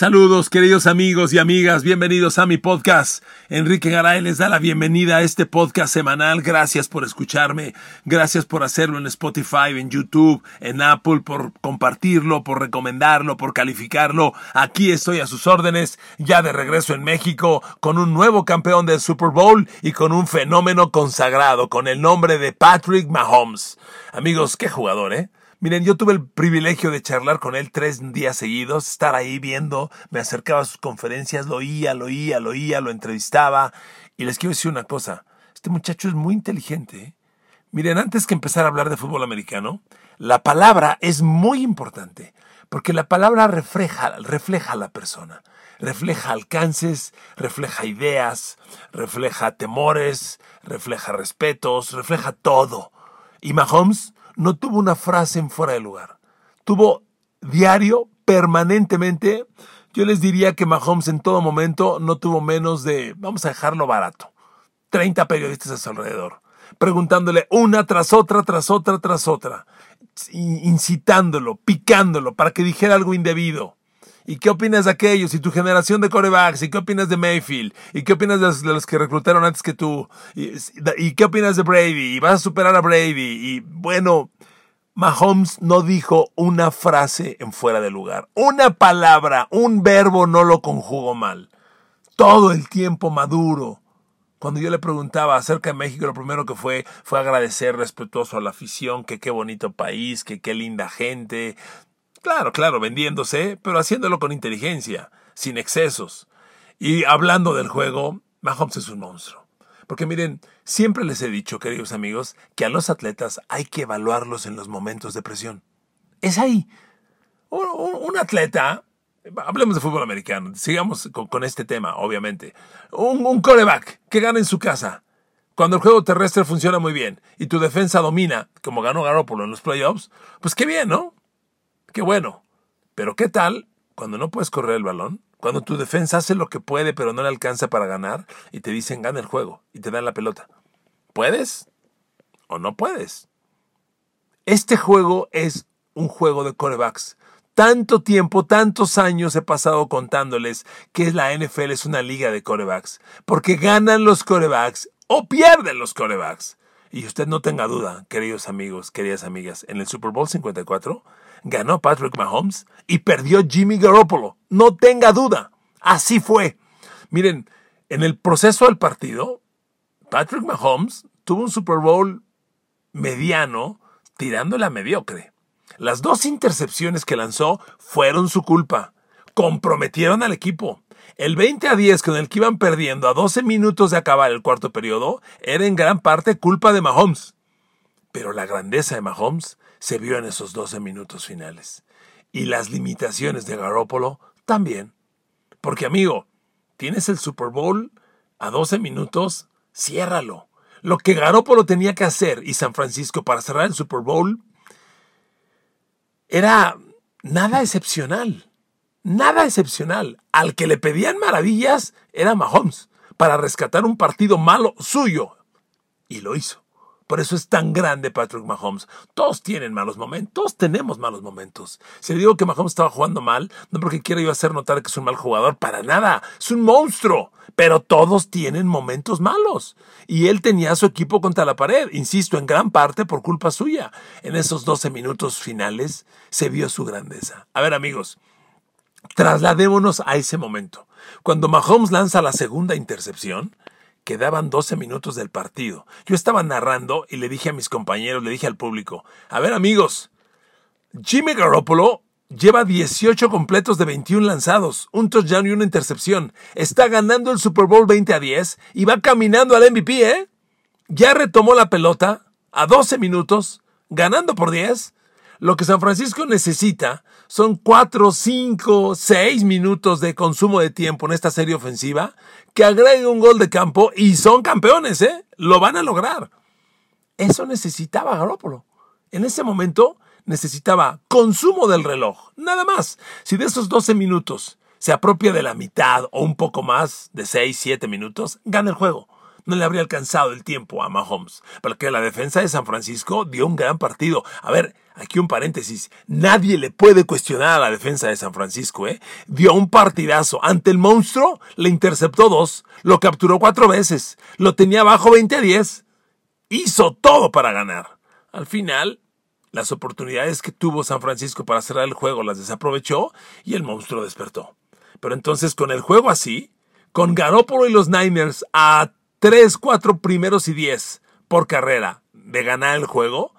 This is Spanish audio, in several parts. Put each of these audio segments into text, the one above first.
Saludos queridos amigos y amigas, bienvenidos a mi podcast. Enrique Garay les da la bienvenida a este podcast semanal. Gracias por escucharme, gracias por hacerlo en Spotify, en YouTube, en Apple, por compartirlo, por recomendarlo, por calificarlo. Aquí estoy a sus órdenes, ya de regreso en México, con un nuevo campeón del Super Bowl y con un fenómeno consagrado, con el nombre de Patrick Mahomes. Amigos, qué jugador, ¿eh? Miren, yo tuve el privilegio de charlar con él tres días seguidos, estar ahí viendo, me acercaba a sus conferencias, lo oía, lo oía, lo oía, lo entrevistaba. Y les quiero decir una cosa, este muchacho es muy inteligente. ¿eh? Miren, antes que empezar a hablar de fútbol americano, la palabra es muy importante, porque la palabra refleja, refleja a la persona, refleja alcances, refleja ideas, refleja temores, refleja respetos, refleja todo. Y Mahomes no tuvo una frase en fuera de lugar. Tuvo diario, permanentemente. Yo les diría que Mahomes en todo momento no tuvo menos de, vamos a dejarlo barato, 30 periodistas a su alrededor, preguntándole una tras otra, tras otra, tras otra, incitándolo, picándolo para que dijera algo indebido. ¿Y qué opinas de aquellos? ¿Y tu generación de corebacks? ¿Y qué opinas de Mayfield? ¿Y qué opinas de los, que reclutaron antes que tú? ¿Y, qué opinas de Brady? ¿Y vas a superar a Brady? Y bueno, Mahomes no dijo una frase en fuera de lugar. Una palabra, un verbo no lo conjugó mal. Todo el tiempo maduro. Cuando yo le preguntaba acerca de México, lo primero que fue fue agradecer respetuoso a la afición, que qué bonito país, que qué linda gente, Claro, claro, vendiéndose, pero haciéndolo con inteligencia, sin excesos. Y hablando del juego, Mahomes es un monstruo. Porque miren, siempre les he dicho, queridos amigos, que a los atletas hay que evaluarlos en los momentos de presión. Es ahí. Un, atleta, hablemos de fútbol americano, sigamos con, este tema, obviamente. Un, un coreback que gana en su casa. Cuando el juego terrestre funciona muy bien y tu defensa domina, como ganó Garoppolo en los playoffs, pues qué bien, ¿no? Qué bueno. Pero ¿qué tal cuando no puedes correr el balón? Cuando tu defensa hace lo que puede pero no le alcanza para ganar y te dicen gana el juego y te dan la pelota. ¿Puedes o no puedes? Este juego es un juego de corebacks. Tanto tiempo, tantos años he pasado contándoles que la NFL es una liga de corebacks. Porque ganan los corebacks o pierden los corebacks. Y usted no tenga duda, queridos amigos, queridas amigas, en el Super Bowl 54 ganó Patrick Mahomes y perdió Jimmy Garoppolo. No tenga duda, así fue. Miren, en el proceso del partido, Patrick Mahomes tuvo un Super Bowl mediano tirando la mediocre. Las dos intercepciones que lanzó fueron su culpa. Comprometieron al equipo. El 20 a 10 con el que iban perdiendo a 12 minutos de acabar el cuarto periodo era en gran parte culpa de Mahomes. Pero la grandeza de Mahomes se vio en esos 12 minutos finales. Y las limitaciones de Garópolo también. Porque amigo, tienes el Super Bowl a 12 minutos, ciérralo. Lo que Garópolo tenía que hacer y San Francisco para cerrar el Super Bowl era nada excepcional. Nada excepcional. Al que le pedían maravillas era Mahomes para rescatar un partido malo suyo. Y lo hizo. Por eso es tan grande Patrick Mahomes. Todos tienen malos momentos, todos tenemos malos momentos. Si le digo que Mahomes estaba jugando mal, no porque quiera yo hacer notar que es un mal jugador, para nada, es un monstruo. Pero todos tienen momentos malos. Y él tenía a su equipo contra la pared, insisto, en gran parte por culpa suya. En esos 12 minutos finales se vio su grandeza. A ver amigos, trasladémonos a ese momento. Cuando Mahomes lanza la segunda intercepción, Quedaban 12 minutos del partido. Yo estaba narrando y le dije a mis compañeros, le dije al público, a ver amigos, Jimmy Garoppolo Lleva 18 completos de 21 lanzados, un touchdown y una intercepción. Está ganando el Super Bowl 20 a 10 y va caminando al MVP, ¿eh? Ya retomó la pelota a 12 minutos, ganando por 10. Lo que San Francisco necesita son 4, 5, 6 minutos de consumo de tiempo en esta serie ofensiva, que agregue un gol de campo y son campeones, ¿eh? Lo van a lograr. Eso necesitaba Garoppolo. En ese momento necesitaba consumo del reloj, nada más. Si de esos 12 minutos se apropia de la mitad o un poco más, de 6, 7 minutos, gana el juego. No le habría alcanzado el tiempo a Mahomes, porque la defensa de San Francisco dio un gran partido. A ver, aquí un paréntesis, nadie le puede cuestionar a la defensa de San Francisco, ¿eh? Dio un partidazo. Ante el monstruo le interceptó dos, lo capturó cuatro veces, lo tenía bajo 20 a 10. Hizo todo para ganar. Al final, las oportunidades que tuvo San Francisco para cerrar el juego las desaprovechó y el monstruo despertó. Pero entonces con el juego así, con Garoppolo y los Niners a 3, 4 primeros y 10 por carrera de ganar el juego,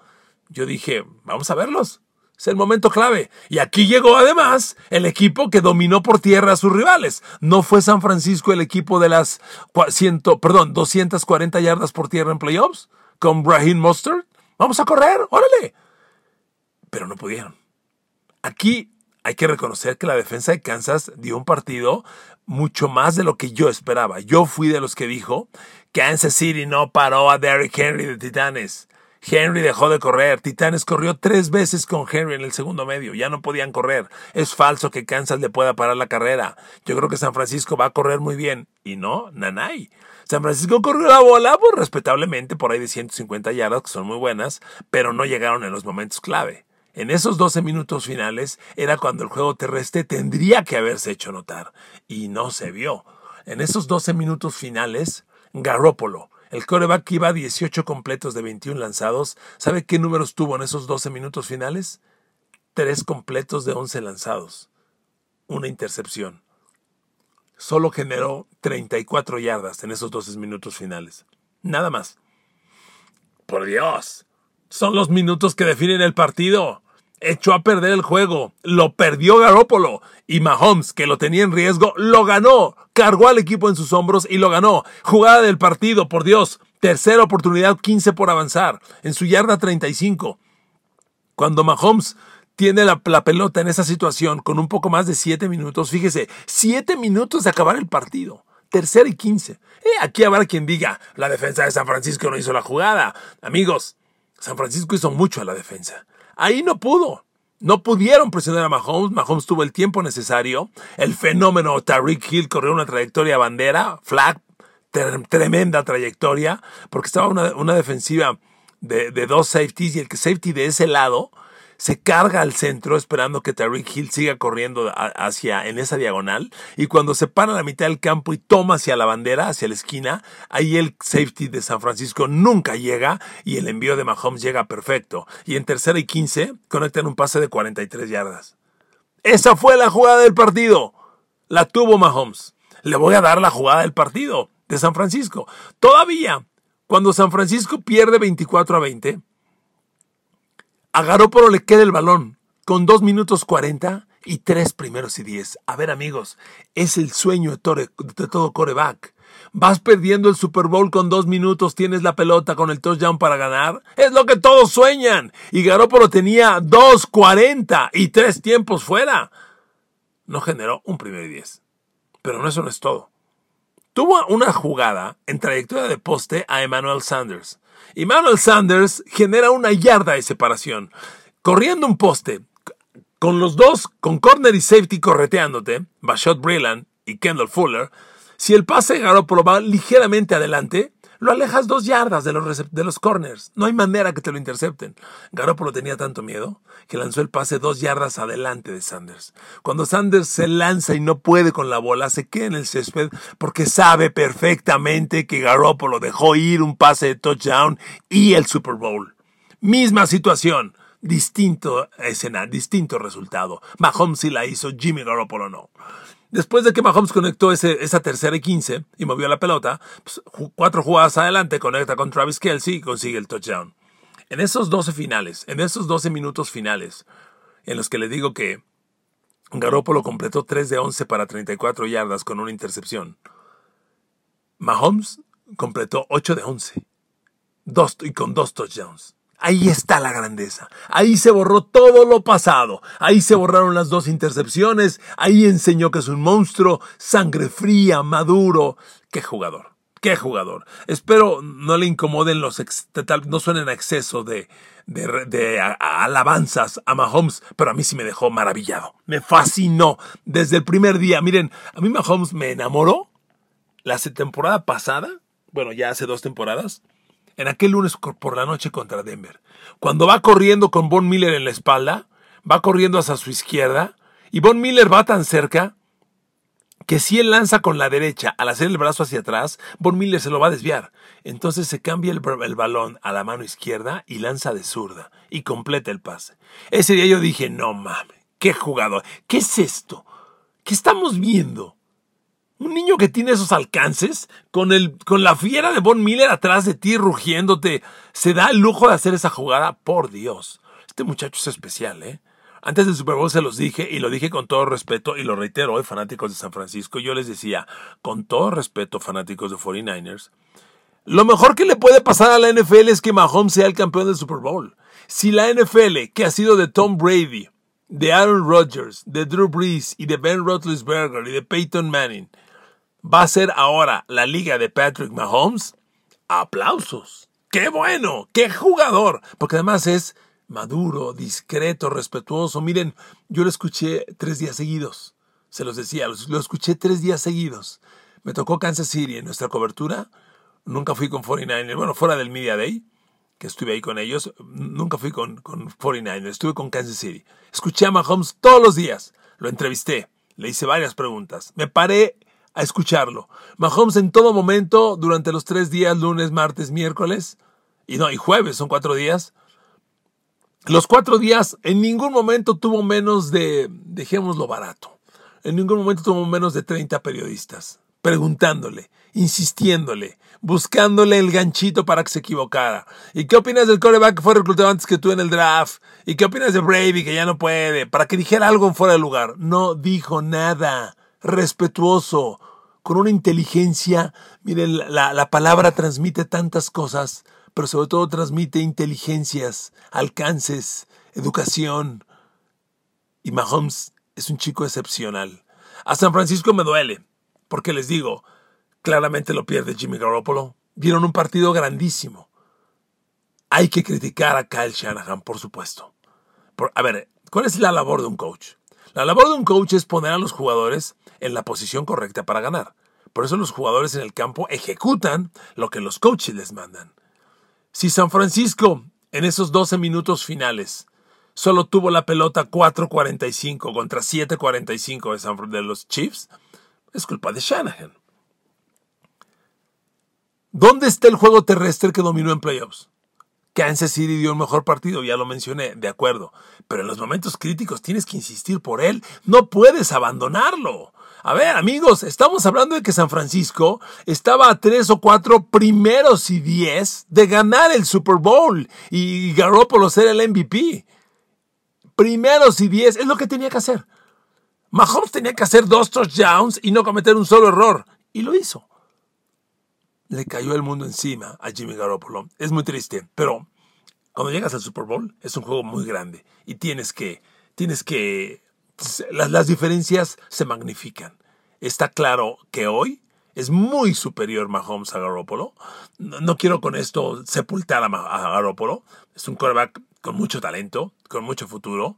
yo dije, vamos a verlos. Es el momento clave. Y aquí llegó además el equipo que dominó por tierra a sus rivales. No fue San Francisco el equipo de las 100, perdón, 240 yardas por tierra en playoffs con Brahim Mustard. Vamos a correr, órale pero no pudieron. Aquí hay que reconocer que la defensa de Kansas dio un partido mucho más de lo que yo esperaba. Yo fui de los que dijo, Kansas City no paró a Derrick Henry de Titanes. Henry dejó de correr. Titanes corrió tres veces con Henry en el segundo medio. Ya no podían correr. Es falso que Kansas le pueda parar la carrera. Yo creo que San Francisco va a correr muy bien. Y no, Nanay. San Francisco corrió la bola, pues respetablemente, por ahí de 150 yardas, que son muy buenas, pero no llegaron en los momentos clave. En esos 12 minutos finales era cuando el juego terrestre tendría que haberse hecho notar, y no se vio. En esos 12 minutos finales, Garópolo, el coreback iba a 18 completos de 21 lanzados, ¿sabe qué números tuvo en esos 12 minutos finales? Tres completos de 11 lanzados. Una intercepción. Solo generó 34 yardas en esos 12 minutos finales. Nada más. Por Dios. Son los minutos que definen el partido echó a perder el juego, lo perdió Garópolo y Mahomes, que lo tenía en riesgo, lo ganó, cargó al equipo en sus hombros y lo ganó. Jugada del partido, por Dios, tercera oportunidad, 15 por avanzar, en su yarda 35. Cuando Mahomes tiene la, pelota en esa situación con un poco más de 7 minutos, fíjese, 7 minutos de acabar el partido. Tercera y 15. Eh, aquí habrá quien diga, la defensa de San Francisco no hizo la jugada. Amigos, San Francisco hizo mucho a la defensa. Ahí no pudo. No pudieron presionar a Mahomes. Mahomes tuvo el tiempo necesario. El fenómeno Tariq Hill corrió una trayectoria bandera, flag, tremenda trayectoria, porque estaba una, una defensiva de, de, dos safeties y el safety de ese lado se carga al centro esperando que Tariq Hill siga corriendo hacia en esa diagonal y cuando se para a la mitad del campo y toma hacia la bandera, hacia la esquina, ahí el safety de San Francisco nunca llega y el envío de Mahomes llega perfecto. Y en tercera y quince conectan un pase de 43 yardas. Esa fue la jugada del partido. La tuvo Mahomes. Le voy a dar la jugada del partido de San Francisco. Todavía, cuando San Francisco pierde 24 a 20, a Garópolo le queda el balón con 2 minutos 40 y 3 primeros y 10. A ver amigos, es el sueño de, todo coreback. Vas perdiendo el Super Bowl con 2 minutos, tienes la pelota con el touchdown para ganar. Es lo que todos sueñan. Y Garópolo tenía 2.40 y 3 tiempos fuera. No generó un primer y 10. Pero eso no es todo. Tuvo una jugada en trayectoria de poste a Emmanuel Sanders. Emmanuel Sanders genera una yarda de separación. Corriendo un poste, con los dos, con corner y safety correteándote, Bashot Brilland y Kendall Fuller, si el pase de Garoppolo va ligeramente adelante, lo alejas dos yardas de los, de los corners. No hay manera que te lo intercepten. Garoppolo tenía tanto miedo que lanzó el pase dos yardas adelante de Sanders. Cuando Sanders se lanza y no puede con la bola, se queda en el césped porque sabe perfectamente que Garoppolo dejó ir un pase de touchdown y el Super Bowl. Misma situación distinto escena, distinto resultado. Mahomes sí la hizo, Jimmy Garoppolo no. Después de que Mahomes conectó esa tercera y quince y movió la pelota, pues, cuatro jugadas adelante conecta con Travis Kelsey y consigue el touchdown. En esos 12 finales, en esos 12 minutos finales, en los que le digo que Garoppolo completó 3 de 11 para 34 yardas con una intercepción. Mahomes completó 8 de 11 dos, y con dos touchdowns. Ahí está la grandeza. Ahí se borró todo lo pasado. Ahí se borraron las dos intercepciones. Ahí enseñó que es un monstruo, sangre fría, maduro. Qué jugador. Qué jugador. Espero no le incomoden los, no suenen a exceso de, de, alabanzas a Mahomes, pero a mí sí me dejó maravillado. Me fascinó desde el primer día. Miren, a mí Mahomes me enamoró la temporada pasada, bueno, ya hace dos temporadas, en aquel lunes por la noche contra Denver. Cuando va corriendo con Von Miller en la espalda, va corriendo hacia su izquierda, y Von Miller va tan cerca que si él lanza con la derecha al hacer el brazo hacia atrás, Von Miller se lo va a desviar. Entonces se cambia el, el, balón a la mano izquierda y lanza de zurda y completa el pase. Ese día yo dije, no mames, qué jugador, ¿qué es esto? ¿Qué estamos viendo? Un niño que tiene esos alcances, con, el, con la fiera de Von Miller atrás de ti rugiéndote, se da el lujo de hacer esa jugada. Por Dios, este muchacho es especial, ¿eh? Antes del Super Bowl se los dije y lo dije con todo respeto y lo reitero hoy, fanáticos de San Francisco. Yo les decía, con todo respeto, fanáticos de 49ers, lo mejor que le puede pasar a la NFL es que Mahomes sea el campeón del Super Bowl. Si la NFL, que ha sido de Tom Brady, de Aaron Rodgers, de Drew Brees y de Ben Roethlisberger y de Peyton Manning, va a ser ahora la liga de Patrick Mahomes, aplausos. ¡Qué bueno! ¡Qué jugador! Porque además es maduro, discreto, respetuoso. Miren, yo lo escuché tres días seguidos. Se los decía, lo escuché tres días seguidos. Me tocó Kansas City en nuestra cobertura. Nunca fui con 49ers. Bueno, fuera del Media Day, que estuve ahí con ellos. Nunca fui con, con 49ers. Estuve con Kansas City. Escuché a Mahomes todos los días. Lo entrevisté. Le hice varias preguntas. Me paré a escucharlo. Mahomes en todo momento, durante los tres días, lunes, martes, miércoles, y no, y jueves, son cuatro días. Los cuatro días en ningún momento tuvo menos de, dejémoslo barato, en ningún momento tuvo menos de 30 periodistas, preguntándole, insistiéndole, buscándole el ganchito para que se equivocara. ¿Y qué opinas del coreback que fue reclutado antes que tú en el draft? ¿Y qué opinas de Brady que ya no puede? Para que dijera algo fuera de lugar. No dijo nada respetuoso, con una inteligencia. Miren, la, la, palabra transmite tantas cosas, pero sobre todo transmite inteligencias, alcances, educación. Y Mahomes es un chico excepcional. A San Francisco me duele, porque les digo, claramente lo pierde Jimmy Garoppolo. Vieron un partido grandísimo. Hay que criticar a Kyle Shanahan, por supuesto. a ver, ¿cuál es la labor de un coach? La labor de un coach es poner a los jugadores en la posición correcta para ganar. Por eso los jugadores en el campo ejecutan lo que los coaches les mandan. Si San Francisco, en esos 12 minutos finales, solo tuvo la pelota 4.45 contra 7.45 de, de los Chiefs, es culpa de Shanahan. ¿Dónde está el juego terrestre que dominó en playoffs? Kansas City dio un mejor partido, ya lo mencioné, de acuerdo. Pero en los momentos críticos tienes que insistir por él. No puedes abandonarlo. A ver, amigos, estamos hablando de que San Francisco estaba a tres o cuatro primeros y diez de ganar el Super Bowl y Garoppolo ser el MVP. Primeros y diez es lo que tenía que hacer. Mahomes tenía que hacer dos touchdowns y no cometer un solo error. Y lo hizo le cayó el mundo encima a Jimmy Garoppolo. Es muy triste, pero cuando llegas al Super Bowl es un juego muy grande y tienes que, tienes que, las, las diferencias se magnifican. Está claro que hoy es muy superior Mahomes a Garoppolo. No, quiero con esto sepultar a, a Garoppolo. Es un quarterback con mucho talento, con mucho futuro.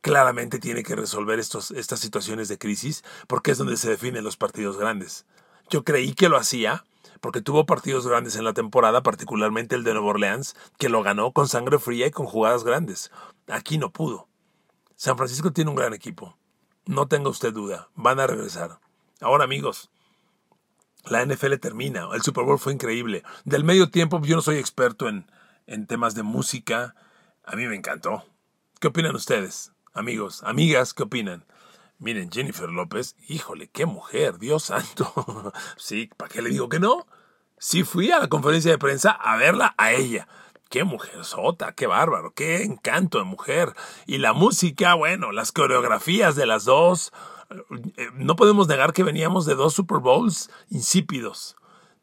Claramente tiene que resolver estos, estas situaciones de crisis porque es donde se definen los partidos grandes. Yo creí que lo hacía, porque tuvo partidos grandes en la temporada, particularmente el de Nueva Orleans, que lo ganó con sangre fría y con jugadas grandes. Aquí no pudo. San Francisco tiene un gran equipo. No tenga usted duda, van a regresar. Ahora amigos, la NFL termina, el Super Bowl fue increíble. Del medio tiempo yo no soy experto en, en temas de música, a mí me encantó. ¿Qué opinan ustedes? Amigos, amigas, ¿qué opinan? Miren, Jennifer López, híjole, qué mujer, Dios santo. sí, ¿para qué le digo que no? Sí fui a la conferencia de prensa a verla a ella. qué mujer sota, qué bárbaro, qué encanto de mujer. Y la música, bueno, las coreografías de las dos. Eh, no podemos negar que veníamos de dos Super Bowls insípidos.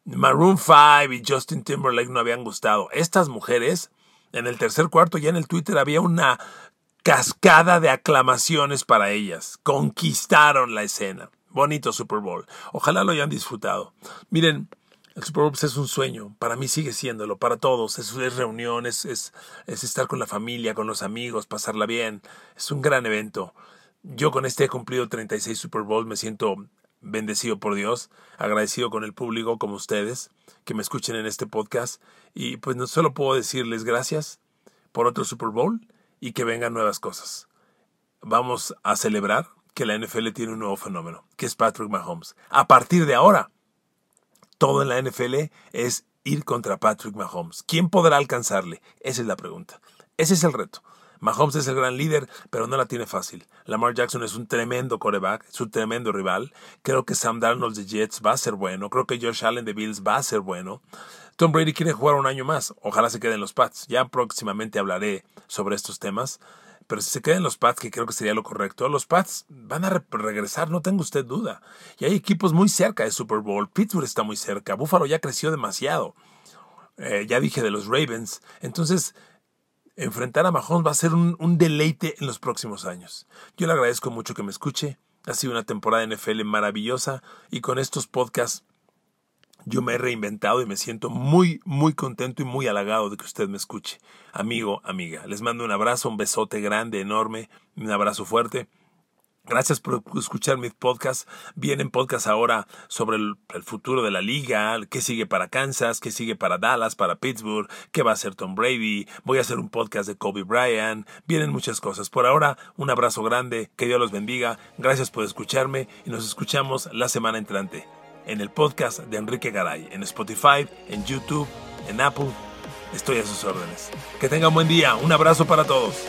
Maroon 5 y Justin Timberlake no habían gustado. Estas mujeres, en el tercer cuarto, ya en el Twitter había una cascada de aclamaciones para ellas. Conquistaron la escena. Bonito Super Bowl. Ojalá lo hayan disfrutado. Miren, el Super Bowl pues, es un sueño, para mí sigue siéndolo, para todos, es, es reunión, es, es, estar con la familia, con los amigos, pasarla bien, es un gran evento. Yo con este he cumplido 36 Super Bowl, me siento bendecido por Dios, agradecido con el público como ustedes que me escuchen en este podcast y pues no solo puedo decirles gracias por otro Super Bowl y que vengan nuevas cosas. Vamos a celebrar que la NFL tiene un nuevo fenómeno, que es Patrick Mahomes. A partir de ahora, todo en la NFL es ir contra Patrick Mahomes. ¿Quién podrá alcanzarle? Esa es la pregunta. Ese es el reto. Mahomes es el gran líder, pero no la tiene fácil. Lamar Jackson es un tremendo coreback, es un tremendo rival. Creo que Sam Darnold de Jets va a ser bueno. Creo que Josh Allen de Bills va a ser bueno. Tom Brady quiere jugar un año más. Ojalá se quede en los Pats. Ya próximamente hablaré sobre estos temas. Pero si se quedan los Pats, que creo que sería lo correcto, los Pats van a regresar, no tengo usted duda. Y hay equipos muy cerca de Super Bowl. Pittsburgh está muy cerca. Buffalo ya creció demasiado. Eh, ya dije de los Ravens. Entonces, enfrentar a Mahomes va a ser un, un, deleite en los próximos años. Yo le agradezco mucho que me escuche. Ha sido una temporada NFL maravillosa y con estos podcasts yo me he reinventado y me siento muy, muy contento y muy halagado de que usted me escuche. Amigo, amiga, les mando un abrazo, un besote grande, enorme, un abrazo fuerte. Gracias por escuchar mis podcasts. Vienen podcasts ahora sobre el, futuro de la liga, qué sigue para Kansas, qué sigue para Dallas, para Pittsburgh, qué va a hacer Tom Brady. Voy a hacer un podcast de Kobe Bryant. Vienen muchas cosas. Por ahora, un abrazo grande, que Dios los bendiga. Gracias por escucharme y nos escuchamos la semana entrante en el podcast de Enrique Garay, en Spotify, en YouTube, en Apple. Estoy a sus órdenes. Que tengan buen día. Un abrazo para todos.